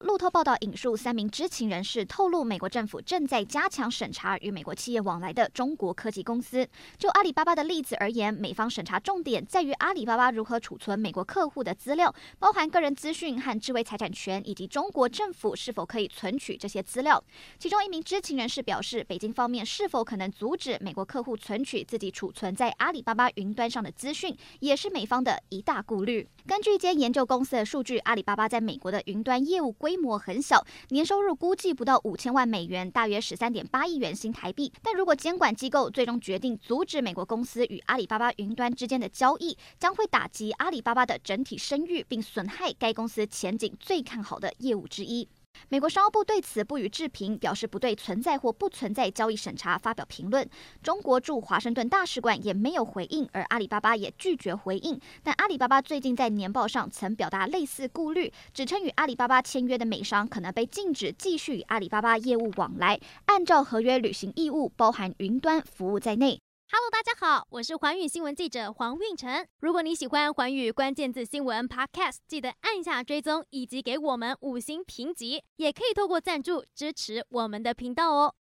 路透报道引述三名知情人士透露，美国政府正在加强审查与美国企业往来的中国科技公司。就阿里巴巴的例子而言，美方审查重点在于阿里巴巴如何储存美国客户的资料，包含个人资讯和智慧财产权，以及中国政府是否可以存取这些资料。其中一名知情人士表示，北京方面是否可能阻止美国客户存取自己储存在阿里巴巴云端上的资讯，也是美方的一大顾虑。根据一间研究公司的数据，阿里巴巴在美国的云端业务规模很小，年收入估计不到五千万美元，大约十三点八亿元新台币。但如果监管机构最终决定阻止美国公司与阿里巴巴云端之间的交易，将会打击阿里巴巴的整体声誉，并损害该公司前景最看好的业务之一。美国商务部对此不予置评，表示不对存在或不存在交易审查发表评论。中国驻华盛顿大使馆也没有回应，而阿里巴巴也拒绝回应。但阿里巴巴最近在年报上曾表达类似顾虑，指称与阿里巴巴签约的美商可能被禁止继续与阿里巴巴业务往来，按照合约履行义务，包含云端服务在内。Hello，大家好，我是环宇新闻记者黄运成。如果你喜欢环宇关键字新闻 Podcast，记得按下追踪以及给我们五星评级，也可以透过赞助支持我们的频道哦。